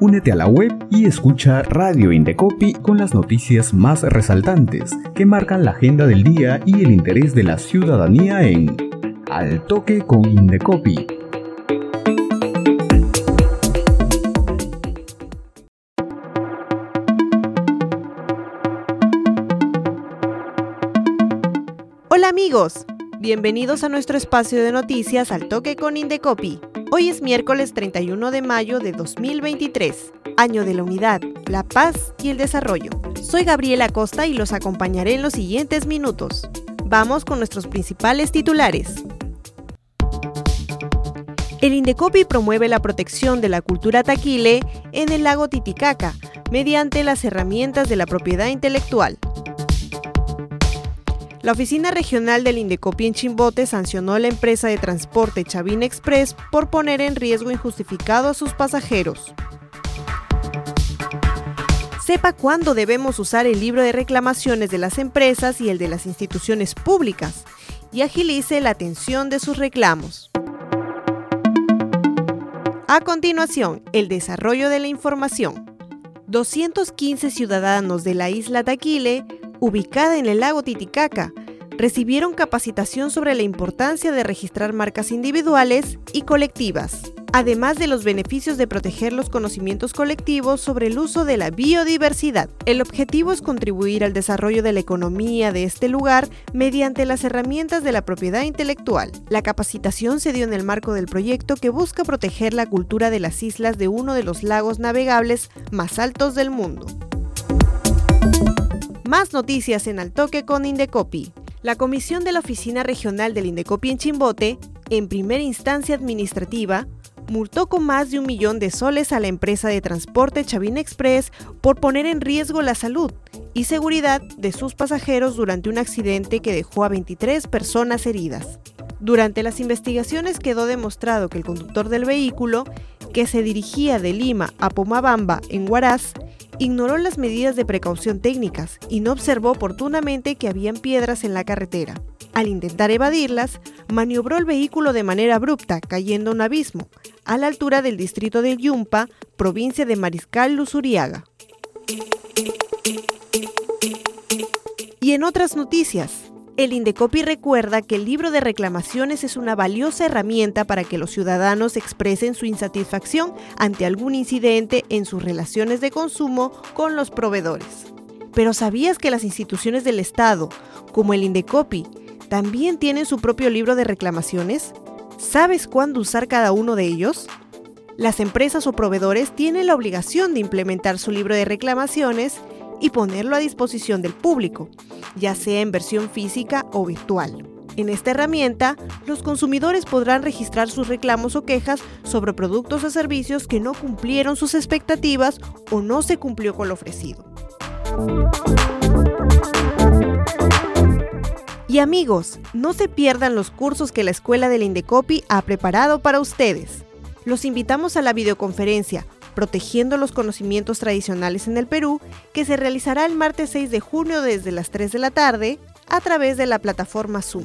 Únete a la web y escucha Radio Indecopi con las noticias más resaltantes que marcan la agenda del día y el interés de la ciudadanía en Al Toque con Indecopi. Hola amigos, bienvenidos a nuestro espacio de noticias Al Toque con Indecopi. Hoy es miércoles 31 de mayo de 2023, año de la unidad, la paz y el desarrollo. Soy Gabriela Costa y los acompañaré en los siguientes minutos. Vamos con nuestros principales titulares. El Indecopi promueve la protección de la cultura taquile en el lago Titicaca mediante las herramientas de la propiedad intelectual. La oficina regional del Indecopi en Chimbote sancionó a la empresa de transporte Chavin Express por poner en riesgo injustificado a sus pasajeros. Sepa cuándo debemos usar el libro de reclamaciones de las empresas y el de las instituciones públicas y agilice la atención de sus reclamos. A continuación, el desarrollo de la información. 215 ciudadanos de la isla Taquile ubicada en el lago Titicaca, recibieron capacitación sobre la importancia de registrar marcas individuales y colectivas, además de los beneficios de proteger los conocimientos colectivos sobre el uso de la biodiversidad. El objetivo es contribuir al desarrollo de la economía de este lugar mediante las herramientas de la propiedad intelectual. La capacitación se dio en el marco del proyecto que busca proteger la cultura de las islas de uno de los lagos navegables más altos del mundo. Más noticias en Altoque con Indecopi. La comisión de la Oficina Regional del Indecopi en Chimbote, en primera instancia administrativa, multó con más de un millón de soles a la empresa de transporte Chavin Express por poner en riesgo la salud y seguridad de sus pasajeros durante un accidente que dejó a 23 personas heridas. Durante las investigaciones quedó demostrado que el conductor del vehículo, que se dirigía de Lima a Pomabamba, en Huaraz, ignoró las medidas de precaución técnicas y no observó oportunamente que habían piedras en la carretera. Al intentar evadirlas, maniobró el vehículo de manera abrupta, cayendo a un abismo, a la altura del distrito de Yumpa, provincia de Mariscal Luzuriaga. Y en otras noticias, el Indecopi recuerda que el libro de reclamaciones es una valiosa herramienta para que los ciudadanos expresen su insatisfacción ante algún incidente en sus relaciones de consumo con los proveedores. Pero ¿sabías que las instituciones del Estado, como el Indecopi, también tienen su propio libro de reclamaciones? ¿Sabes cuándo usar cada uno de ellos? Las empresas o proveedores tienen la obligación de implementar su libro de reclamaciones y ponerlo a disposición del público, ya sea en versión física o virtual. En esta herramienta, los consumidores podrán registrar sus reclamos o quejas sobre productos o servicios que no cumplieron sus expectativas o no se cumplió con lo ofrecido. Y amigos, no se pierdan los cursos que la Escuela del Indecopi ha preparado para ustedes. Los invitamos a la videoconferencia Protegiendo los conocimientos tradicionales en el Perú, que se realizará el martes 6 de junio desde las 3 de la tarde a través de la plataforma Zoom.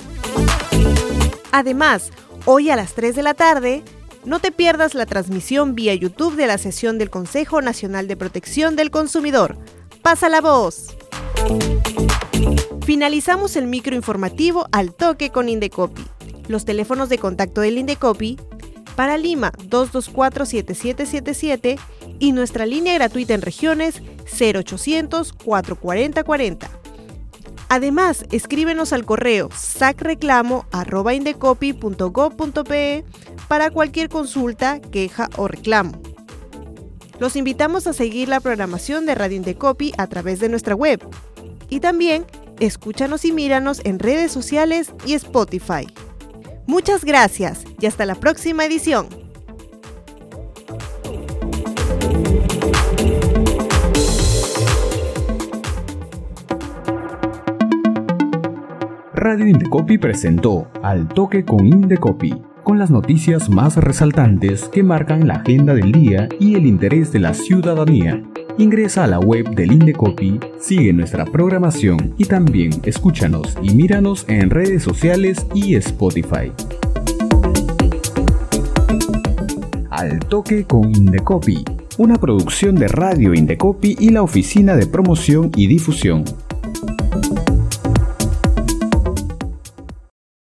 Además, hoy a las 3 de la tarde, no te pierdas la transmisión vía YouTube de la sesión del Consejo Nacional de Protección del Consumidor. ¡Pasa la voz! Finalizamos el microinformativo al toque con Indecopi. Los teléfonos de contacto del Indecopi para Lima 224-7777 y nuestra línea gratuita en regiones 0800-440-40. Además, escríbenos al correo sacreclamo.indecopi.gov.pe para cualquier consulta, queja o reclamo. Los invitamos a seguir la programación de Radio Indecopi a través de nuestra web. Y también, escúchanos y míranos en redes sociales y Spotify. Muchas gracias y hasta la próxima edición. Radio Indecopi presentó Al Toque con Indecopi, con las noticias más resaltantes que marcan la agenda del día y el interés de la ciudadanía. Ingresa a la web del Indecopi, sigue nuestra programación y también escúchanos y míranos en redes sociales y Spotify. Al toque con Indecopi una producción de Radio Indecopi y la Oficina de Promoción y Difusión.